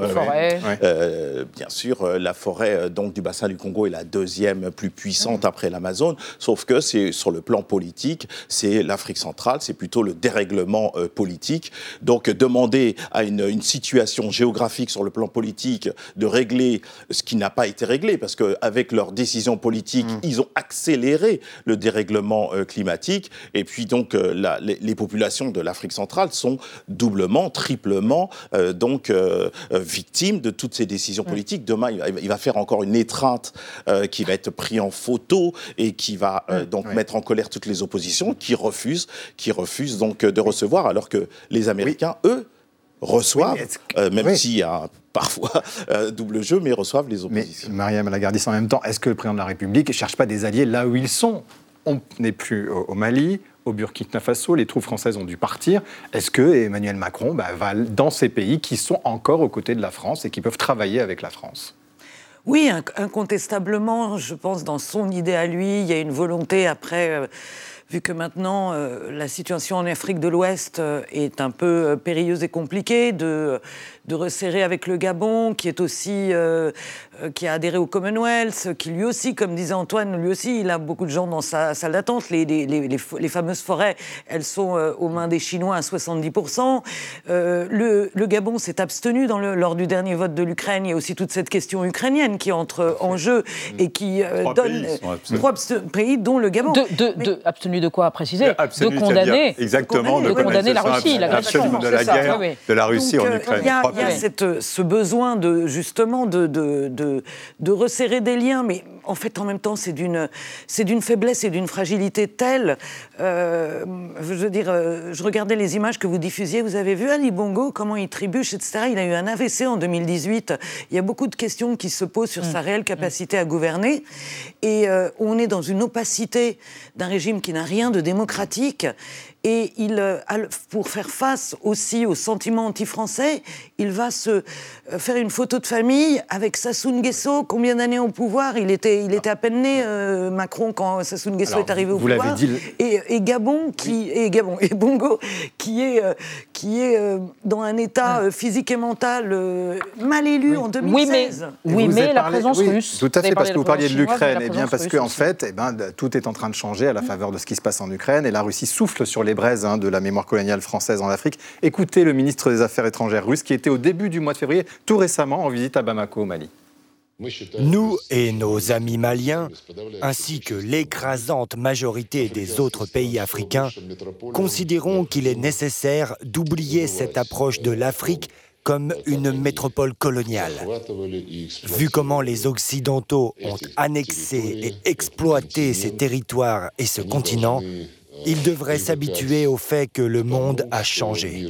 Euh, euh, bien sûr, euh, la forêt donc, du bassin du Congo est la deuxième plus puissante après l'Amazone, sauf que c'est sur le plan politique, c'est l'Afrique centrale, c'est plutôt le dérèglement politique. Donc demander à une, situation géographique sur le plan politique de régler ce qui n'a pas été réglé, parce qu'avec leurs décisions politiques, mm. ils ont accéléré le dérèglement climatique, et puis donc les, les populations de l'Afrique centrale sont doublement, triplement euh, donc euh, euh, victime de toutes ces décisions politiques. Demain, il va, faire encore une étreinte qui va être prise en photo et qui va donc mettre en colère toutes les oppositions qui refusent, qui refusent donc de recevoir, alors que les Américains, eux, reçoivent, même s'il y a parfois double jeu, mais reçoivent les oppositions. Mais Mariam Lagardis, en même temps, est-ce que le président de la République ne cherche pas des alliés là où ils sont? On n'est plus au Mali, au Burkina Faso, les troupes françaises ont dû partir. Est-ce que Emmanuel Macron bah, va dans ces pays qui sont encore aux côtés de la France et qui peuvent travailler avec la France? Oui, incontestablement, je pense, dans son idée à lui, il y a une volonté après. Euh, vu que maintenant euh, la situation en Afrique de l'Ouest euh, est un peu périlleuse et compliquée, de, de resserrer avec le Gabon, qui est aussi euh, euh, qui a adhéré au Commonwealth, qui lui aussi, comme disait Antoine, lui aussi, il a beaucoup de gens dans sa salle d'attente. Les, les, les, fameuses forêts, elles sont euh, aux mains des Chinois à 70%. le, le, Gabon s'est abstenu dans le, lors du dernier vote de l'Ukraine. Il y a aussi toute cette question ukrainienne qui entre en jeu et qui donne trois pays, dont le Gabon. De, de, abstenu de quoi préciser, de condamner, exactement, de condamner la Russie, l'agression de la guerre de la Russie Donc, en Ukraine. Il y a, il y a cette- ce besoin de justement de, de, de, de resserrer des liens, mais en fait, en même temps, c'est d'une, c'est d'une faiblesse et d'une fragilité telle. euh, je veux dire, euh, je regardais les images que vous diffusiez. Vous avez vu Ali Bongo, comment il trébuche, etc. Il a eu un AVC en 2018. Il y a beaucoup de questions qui se posent sur sa réelle capacité à gouverner. Et euh, on est dans une opacité d'un régime qui n'a rien de démocratique. Et il, euh, pour faire face aussi aux sentiments anti-français, il va se euh, faire une photo de famille avec Sassou Nguesso. Combien d'années au pouvoir? Il était, il était à peine né, euh, Macron, quand Sassou Nguesso Alors, est arrivé au vous l'avez pouvoir. dit, le- Et, et Gabon, qui, et Gabon, et Bongo, qui est, euh, qui est euh, dans un état euh, physique et mental mal élu en 2016. Et vous avez parlé- oui, Tout à fait, parce que vous parliez de l'Ukraine. Eh bien, parce qu'en fait, eh ben, tout est en train de changer à la faveur de ce qui se passe en Ukraine. Et la Russie souffle sur les hein, de la mémoire coloniale française en Afrique. Écoutez le ministre des Affaires étrangères russe qui était au début du mois de février, tout récemment, en visite à Bamako, au Mali. Nous et nos amis maliens, ainsi que l'écrasante majorité des autres pays africains, considérons qu'il est nécessaire d'oublier cette approche de l'Afrique comme une métropole coloniale. Vu comment les Occidentaux ont annexé et exploité ces territoires et ce continent, ils devraient s'habituer au fait que le monde a changé.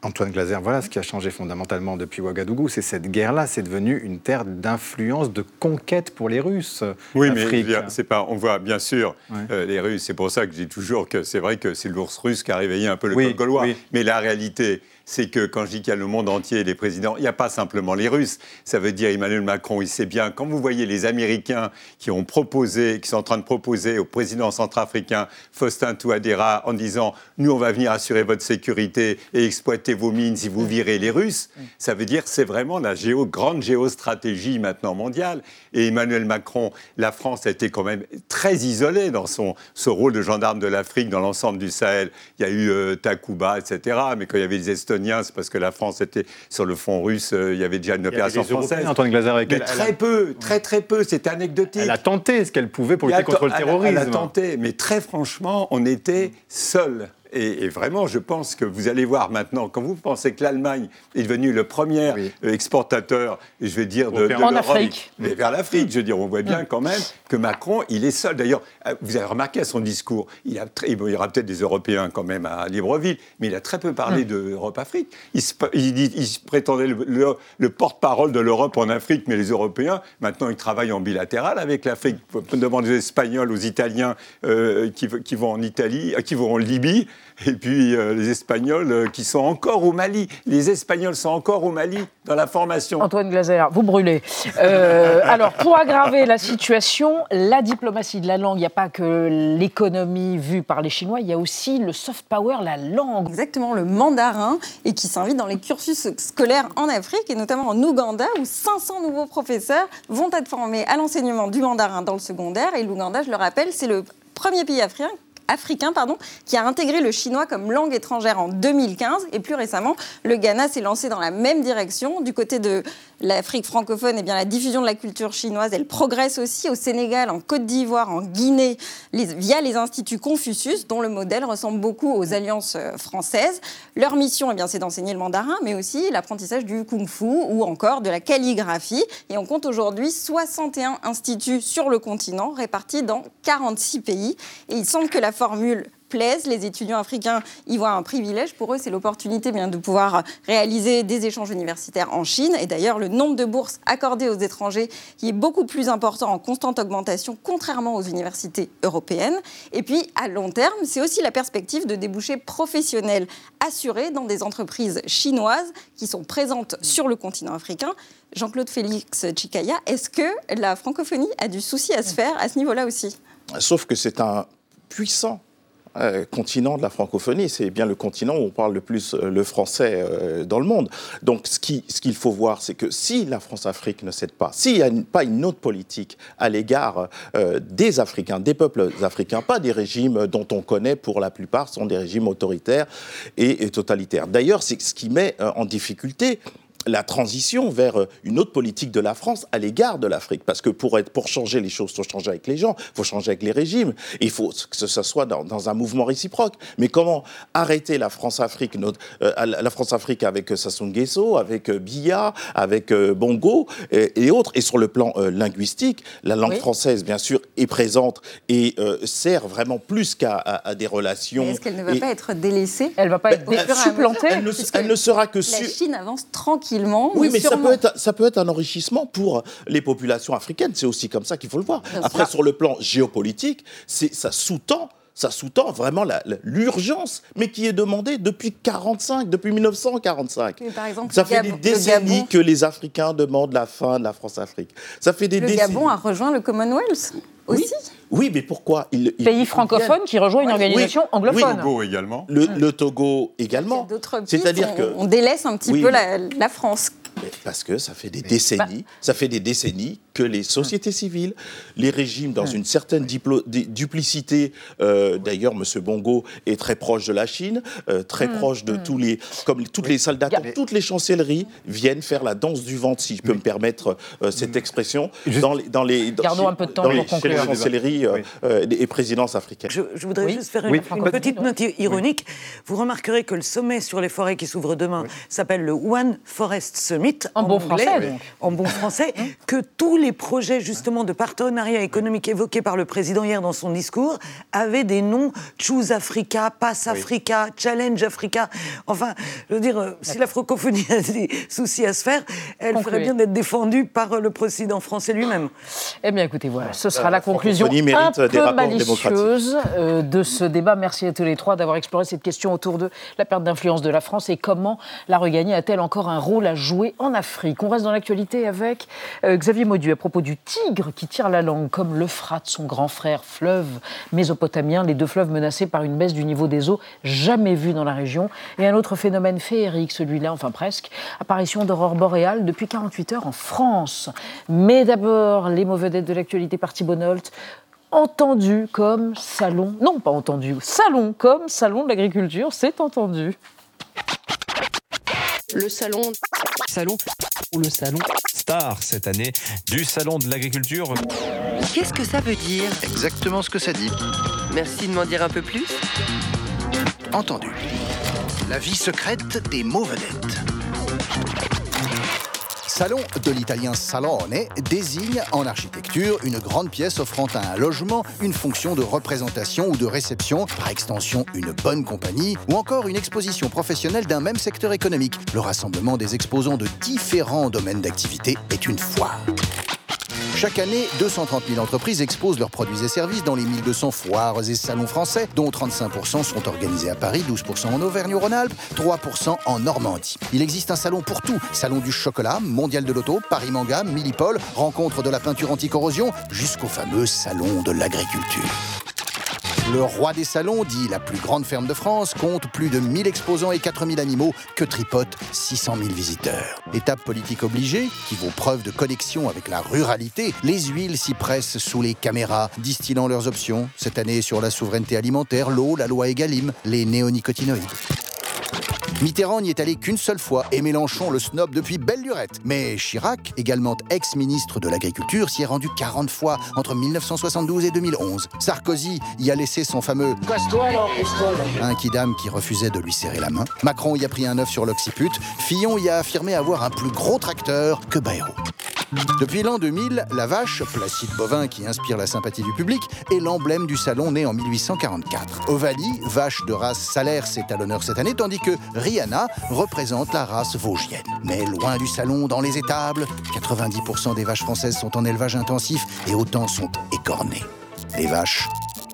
Antoine Glaser, voilà ce qui a changé fondamentalement depuis Ouagadougou, c'est cette guerre-là, c'est devenu une terre d'influence, de conquête pour les Russes. Oui, mais c'est pas. On voit bien sûr euh, les Russes. C'est pour ça que je dis toujours que c'est vrai que c'est l'ours russe qui a réveillé un peu le Oui, col gaulois. oui. Mais la réalité, c'est que quand je dis qu'il y a le monde entier et les présidents, il n'y a pas simplement les Russes. Ça veut dire Emmanuel Macron, il sait bien. Quand vous voyez les Américains qui ont proposé, qui sont en train de proposer au président centrafricain Faustin Touadéra en disant nous on va venir assurer votre sécurité et exploiter vos mines si vous virez les Russes, ça veut dire que c'est vraiment la géo, grande géostratégie maintenant mondiale. Et Emmanuel Macron, la France a été quand même très isolée dans son ce rôle de gendarme de l'Afrique dans l'ensemble du Sahel. Il y a eu euh, Takuba, etc. Mais quand il y avait les Estoniens, c'est parce que la France était sur le front russe. euh, il y avait déjà une opération française. Antoine Glaser, avec Mais elle- elle a- très peu, très très peu. C'était anecdotique. Elle a tenté ce qu'elle pouvait pour lutter contre le ten- elle a- terrorisme. Elle a tenté, mais très franchement, on était seuls. Et, et vraiment, je pense que vous allez voir maintenant, quand vous pensez que l'Allemagne est devenue le premier euh, exportateur, je vais dire, de, de En Afrique. mais vers l'Afrique, je veux dire, on voit bien quand même que Macron, il est seul. D'ailleurs, vous avez remarqué à son discours, il, a très- il y aura peut-être des Européens quand même à Libreville, mais il a très peu parlé d'Europe-Afrique. Il, se- il dit- il se prétendait le, le- le porte-parole de l'Europe en Afrique, mais les Européens, maintenant, ils travaillent en bilatéral avec l'Afrique. Demander aux Espagnols, aux Italiens euh, qui, qui vont en Italie, euh, qui vont en Libye, et puis euh, les Espagnols qui sont encore au Mali. Les Espagnols sont encore au Mali dans la formation. Antoine Glaser, vous brûlez. Euh, alors, pour aggraver la situation, la diplomatie de la langue, il n'y a pas que l'économie vue par les Chinois, il y a aussi le soft power, la langue. Exactement, le mandarin, et qui s'invite dans les cursus scolaires en Afrique, et notamment en Ouganda, où 500 nouveaux professeurs vont être formés à l'enseignement du mandarin dans le secondaire. Et l'Ouganda, je le rappelle, c'est le premier pays africain africain pardon, qui a intégré le chinois comme langue étrangère en 2015 et plus récemment le Ghana s'est lancé dans la même direction. Du côté de l'Afrique francophone et bien la diffusion de la culture chinoise elle progresse aussi au Sénégal en Côte d'Ivoire en Guinée via les instituts Confucius dont le modèle ressemble beaucoup aux alliances euh, françaises. Leur mission eh bien c'est d'enseigner le mandarin mais aussi l'apprentissage du kung-fu ou encore de la calligraphie. Et on compte aujourd'hui 61 instituts sur le continent répartis dans 46 pays. Et il semble que la formule plaise. Les étudiants africains y voient un privilège. Pour eux, c'est l'opportunité de pouvoir réaliser des échanges universitaires en Chine. Et d'ailleurs, le nombre de bourses accordées aux étrangers qui est beaucoup plus important en constante augmentation, contrairement aux universités européennes. Et puis, à long terme, c'est aussi la perspective de débouchés professionnels assurés dans des entreprises chinoises qui sont présentes sur le continent africain. Jean-Claude Félix Chikaya, est-ce que la francophonie a du souci à se faire à ce niveau-là aussi? Sauf que c'est un puissant euh, continent de la francophonie. C'est bien le continent où on parle le plus euh, le français euh, dans le monde. Donc ce qui- ce qu'il faut voir, c'est que si la France-Afrique ne cède pas, s'il n'y a pas une autre politique à l'égard des Africains, des peuples africains, pas des régimes dont on connaît pour la plupart sont des régimes autoritaires et, et totalitaires. D'ailleurs, c'est ce qui met en difficulté la transition vers euh, une autre politique de la France à l'égard de l'Afrique. Parce que pour, être, pour changer les choses, il faut changer avec les gens, il faut changer avec les régimes, il faut que ce soit dans, dans un mouvement réciproque. Mais comment arrêter la France-Afrique, euh, la France-Afrique avec Sassou Nguesso, avec Biya, avec Bongo et, et, autres, et sur le plan linguistique, la langue française, bien sûr, est présente et sert vraiment plus qu'à des relations. Est-ce qu'elle ne va pas être délaissée? Elle ne va pas être supplantée elle, elle, ne, sera que... La Chine avance tranquillement. Oui, mais, ça, peut être, ça peut être un enrichissement pour les populations africaines. C'est aussi comme ça qu'il faut le voir. Après, sur le plan géopolitique, ça sous-tend ça sous-tend vraiment l'urgence, mais qui est demandée depuis 45, depuis 1945. par exemple, ça fait des décennies que les Africains demandent la fin de la France-Afrique. Ça fait des le décennies. Gabon a rejoint le Commonwealth aussi. Oui, mais pourquoi il, Pays francophone qui rejoint une organisation anglophone. Le Togo également. Le, le Togo également. C'est-à-dire que on délaisse un petit peu la, la France. Parce que ça fait des décennies, ça fait des décennies que les sociétés civiles, les régimes dans une certaine duplicité, euh, d'ailleurs, M. Bongo est très proche de la Chine, euh, très Mm, proche de tous les, comme tous les soldats, toutes les chancelleries viennent faire la danse du ventre, si je peux me permettre euh, cette expression, dans les, dans les, dans, Gardons un peu de temps dans pour les conclure. chancelleries euh, et présidences africaines. Je, je voudrais juste faire une, une petite note ironique. Vous remarquerez que le sommet sur les forêts qui s'ouvre demain s'appelle le One Forest Summit En bon anglais, français, donc. en bon français, que tous les projets justement de partenariat économique évoqués par le président hier dans son discours avaient des noms Choose Africa, Pass Africa, Challenge Africa. Enfin, je veux dire, euh, si la francophonie a des soucis à se faire, elle Concluez. ferait bien d'être défendue par le président français lui-même. Eh bien, écoutez, voilà, ce sera Euh, la conclusion un peu malicieuse euh, de ce débat. Merci à tous les trois d'avoir exploré cette question autour de la perte d'influence de la France et comment la regagner a-t-elle encore un rôle à jouer en Afrique. On reste dans l'actualité avec euh, Xavier Maudu à propos du tigre qui tire la langue, comme l'Euphrate, son grand frère, fleuve mésopotamien, les deux fleuves menacés par une baisse du niveau des eaux jamais vue dans la région. Et un autre phénomène féerique, celui-là, enfin presque, apparition d'aurore boréale depuis 48 heures en France. Mais d'abord, les mauvais dettes de l'actualité par Nolte, entendu comme salon, non pas entendu, salon comme salon de l'agriculture, c'est entendu. Le salon. Salon. Ou le salon. Star cette année du Salon de l'Agriculture. Qu'est-ce que ça veut dire Exactement ce que ça dit. Merci de m'en dire un peu plus. Entendu. La vie secrète des mots vedettes. Salon de l'italien salone désigne en architecture une grande pièce offrant à un logement une fonction de représentation ou de réception, par extension une bonne compagnie, ou encore une exposition professionnelle d'un même secteur économique. Le rassemblement des exposants de différents domaines d'activité est une foire. Chaque année, 230 000 entreprises exposent leurs produits et services dans les 1200 foires et salons français, dont 35% sont organisés à Paris, 12% en Auvergne-Rhône-Alpes, 3% en Normandie. Il existe un salon pour tout. Salon du chocolat, mondial de l'auto, Paris Manga, Millipol, rencontre de la peinture anti-corrosion, jusqu'au fameux salon de l'agriculture. Le roi des salons, dit la plus grande ferme de France, compte plus de 1000 exposants et 4000 animaux que tripotent 600 000 visiteurs. Étape politique obligée, qui vaut preuve de connexion avec la ruralité, les huiles s'y pressent sous les caméras, distillant leurs options. Cette année sur la souveraineté alimentaire, l'eau, la loi Egalim, les néonicotinoïdes. Mitterrand n'y est allé qu'une seule fois et Mélenchon le snob depuis belle lurette. Mais Chirac, également ex-ministre de l'Agriculture, s'y est rendu 40 fois entre 1972 et 2011. Sarkozy y a laissé son fameux un kidam qui refusait de lui serrer la main. Macron y a pris un œuf sur l'occiput. Fillon y a affirmé avoir un plus gros tracteur que Bayrou. Depuis l'an 2000, la vache, placide bovin qui inspire la sympathie du public, est l'emblème du salon né en 1844. Ovalie, vache de race salaire, c'est à l'honneur cette année, tandis que Rihanna représente la race vosgienne. Mais loin du salon, dans les étables, 90% des vaches françaises sont en élevage intensif et autant sont écornées. Les vaches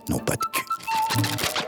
n'ont pas de cul.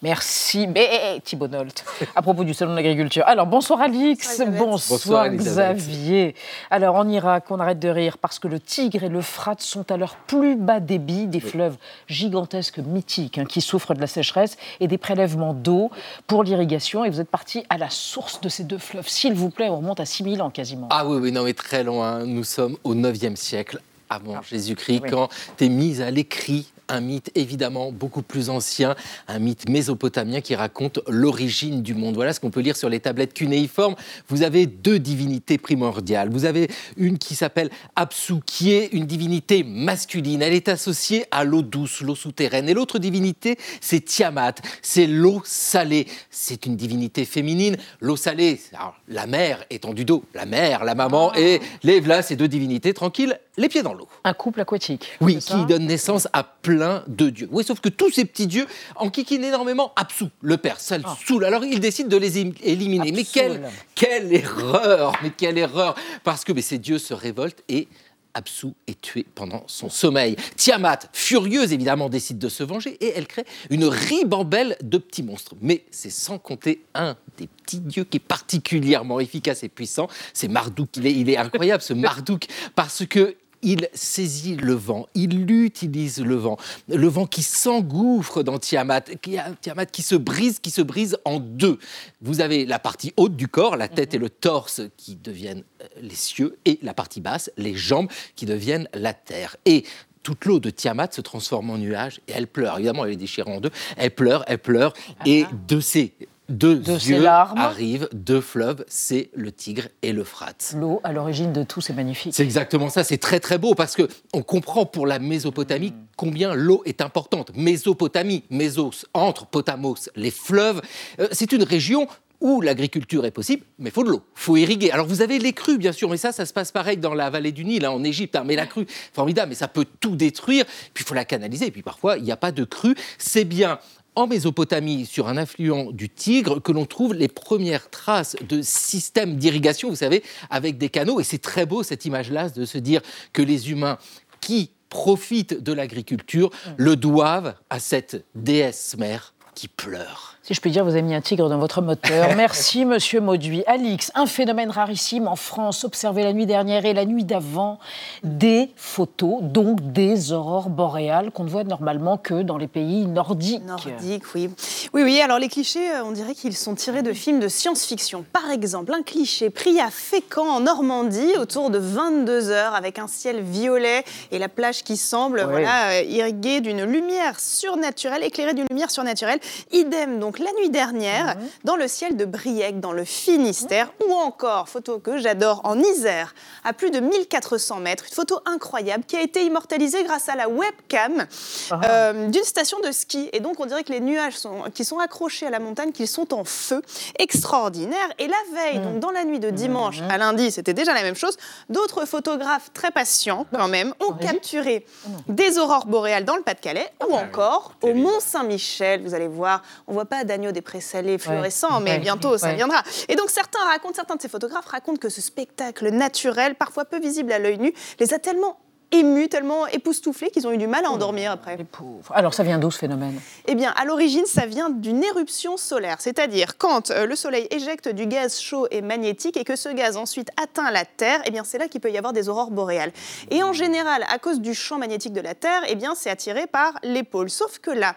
Merci, mais Thibault Nolte, à propos du salon de l'agriculture. Alors, bonsoir Alix, bonsoir. Xavier. Alors, en Irak, on arrête de rire parce que le Tigre et le Frate sont à leur plus bas débit, des fleuves gigantesques, mythiques, hein, qui souffrent de la sécheresse et des prélèvements d'eau pour l'irrigation. Et vous êtes parti à la source de ces deux fleuves. S'il vous plaît, on remonte à 6000 ans quasiment. Ah oui, oui, non, mais très loin. Nous sommes au 9e siècle avant Jésus-Christ, Oui. quand est mise à l'écrit un mythe évidemment beaucoup plus ancien, un mythe mésopotamien qui raconte l'origine du monde. Voilà ce qu'on peut lire sur les tablettes cunéiformes. Vous avez deux divinités primordiales. Vous avez une qui s'appelle Apsu, qui est une divinité masculine. Elle est associée à l'eau douce, l'eau souterraine. Et l'autre divinité, c'est Tiamat, c'est l'eau salée. C'est une divinité féminine. L'eau salée, la mer étant du dos, la mère, la maman, ah. et les là, ces deux divinités tranquilles, les pieds dans l'eau. Un couple aquatique. Oui, qui donne naissance à plein de dieux. Oui, sauf que tous ces petits dieux en kikinent énormément Apsu, le père, ça le ah. saoule. Alors il décide de les éliminer. Mais quelle, quelle erreur Mais quelle erreur Parce que mais ces dieux se révoltent et Apsu est tué pendant son sommeil. Tiamat, furieuse évidemment, décide de se venger et elle crée une ribambelle de petits monstres. Mais c'est sans compter un des petits dieux qui est particulièrement efficace et puissant. C'est Marduk. Il est, il est incroyable ce Marduk parce que il saisit le vent, il utilise le vent, le vent qui s'engouffre dans Tiamat, qui, Tiamat qui se brise, qui se brise en deux. Vous avez la partie haute du corps, la tête et le torse qui deviennent euh, les cieux, et la partie basse, les jambes qui deviennent la terre. Et toute l'eau de Tiamat se transforme en nuage et elle pleure. Évidemment, elle est déchirée en deux. Elle pleure, elle pleure. Et de ces deux de yeux arrivent, deux fleuves, c'est le Tigre et l'Euphrate. L'eau à l'origine de tout, c'est magnifique. C'est exactement ça, c'est très très beau parce que on comprend pour la Mésopotamie combien l'eau est importante. Mésopotamie, Mésos, entre Potamos, les fleuves, euh, c'est une région où l'agriculture est possible, mais il faut de l'eau, il faut irriguer. Alors vous avez les crues, bien sûr, mais ça, ça se passe pareil dans la vallée du Nil, hein, en Égypte. Hein. mais la crue, formidable, mais ça peut tout détruire. Puis il faut la canaliser. Et puis parfois, il n'y a pas de crue. C'est bien en Mésopotamie, sur un affluent du Tigre, que l'on trouve les premières traces de systèmes d'irrigation, vous savez, avec des canaux. Et c'est très beau cette image-là de se dire que les humains qui profitent de l'agriculture le doivent à cette déesse mère qui pleure. Si je puis dire, vous avez mis un tigre dans votre moteur. Merci, monsieur Mauduit. Alix, un phénomène rarissime en France, observé la nuit dernière et la nuit d'avant, des photos, donc des aurores boréales qu'on ne voit normalement que dans les pays nordiques. Nordiques, oui. Oui, oui, alors les clichés, euh, on dirait qu'ils sont tirés de films de science-fiction. Par exemple, un cliché pris à Fécamp, en Normandie, autour de 22 heures, avec un ciel violet et la plage qui semble voilà, euh, irriguée d'une lumière surnaturelle, éclairée d'une lumière surnaturelle. Idem, donc, la nuit dernière dans le ciel de Briec, dans le Finistère, ou encore, photo que j'adore, en Isère, à plus de 1400 mètres. Une photo incroyable qui a été immortalisée grâce à la webcam ah. euh, d'une station de ski. Et donc, on dirait que les nuages sont, qui sont accrochés à la montagne, qu'ils sont en feu. Extraordinaire. Et la veille, donc dans la nuit de dimanche mhm. à lundi, c'était déjà la même chose. D'autres photographes très patients, quand même, ont capturé oh des aurores boréales dans le Pas-de-Calais, ou ah, encore au Mont Saint-Michel. Vous allez voir, on voit pas d'agneau des présalés fluorescents, mais bientôt ça viendra. Et donc certains racontent, certains de ces photographes racontent que ce spectacle naturel, parfois peu visible à l'œil nu, les a tellement émus, tellement époustouflés qu'ils ont eu du mal à endormir après. Les pauvres. Alors ça vient d'où ce phénomène? Eh bien, à l'origine, ça vient d'une éruption solaire, c'est-à-dire quand euh, le Soleil éjecte du gaz chaud et magnétique et que ce gaz ensuite atteint la Terre, eh bien c'est là qu'il peut y avoir des aurores boréales. Et en général, à cause du champ magnétique de la Terre, eh bien c'est attiré par les pôles. Sauf que là,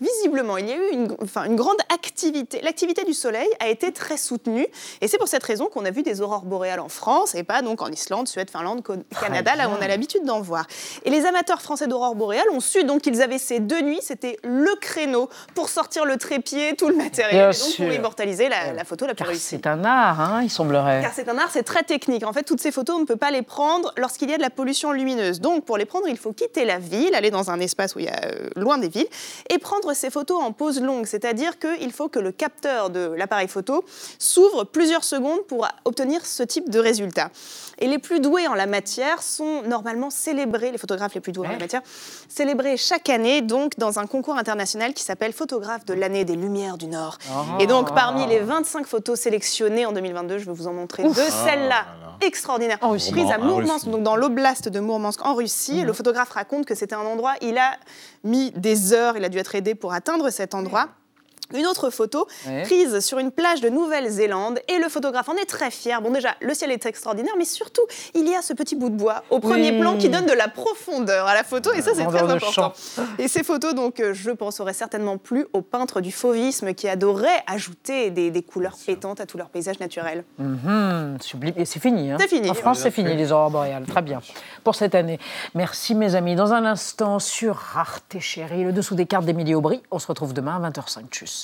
visiblement, il y a eu une, enfin, une grande activité. L'activité du Soleil a été très soutenue et c'est pour cette raison qu'on a vu des aurores boréales en France et pas donc en Islande, Suède, Finlande, Canada, là où on a l'habitude d'en voir. Et les amateurs français d'aurores boréales ont su donc qu'ils avaient ces deux nuits, c'était le créneau pour sortir le trépied, tout le matériel, et donc pour immortaliser la, photo la plus réussie. C'est un art, hein, il semblerait. Car c'est un art, c'est très technique. En fait, toutes ces photos, on ne peut pas les prendre lorsqu'il y a de la pollution lumineuse. Donc, pour les prendre, il faut quitter la ville, aller dans un espace où il y a euh, loin des villes, et prendre ces photos en pause longue, c'est-à-dire qu'il faut que le capteur de l'appareil photo s'ouvre plusieurs secondes pour obtenir ce type de résultat. Et les plus doués en la matière sont normalement célébrés, les photographes les plus doués en la matière, célébrés chaque année donc dans un concours international qui s'appelle Photographe de l'année des Lumières du Nord. Ah. Et donc parmi les 25 photos sélectionnées en 2022, je vais vous en montrer deux, celles-là ah, extraordinaires, prises à Mourmansk, donc dans l'oblast de Mourmansk en Russie. Mhm. Le photographe raconte que c'était un endroit, il a mis des heures, il a dû être aidé pour atteindre cet endroit. Une autre photo Ouais. prise sur une plage de Nouvelle-Zélande et le photographe en est très fier. Bon déjà, le ciel est extraordinaire, mais surtout, il y a ce petit bout de bois au premier Oui. plan qui donne de la profondeur à la photo et ça c'est très important. Et ces photos, donc, euh, je pense, auraient certainement plu au peintre du fauvisme qui adorait ajouter des, des couleurs pétantes à tout leur paysage naturel. Mhm, sublime. Et c'est fini. hein. C'est fini. En France, c'est fini, les aurores boréales. Très bien. Pour cette année. Merci, mes amis. Dans un instant, sur Arte Chérie, le dessous des cartes d'Émilie Aubry. On se retrouve demain à 20h05. Tchuss.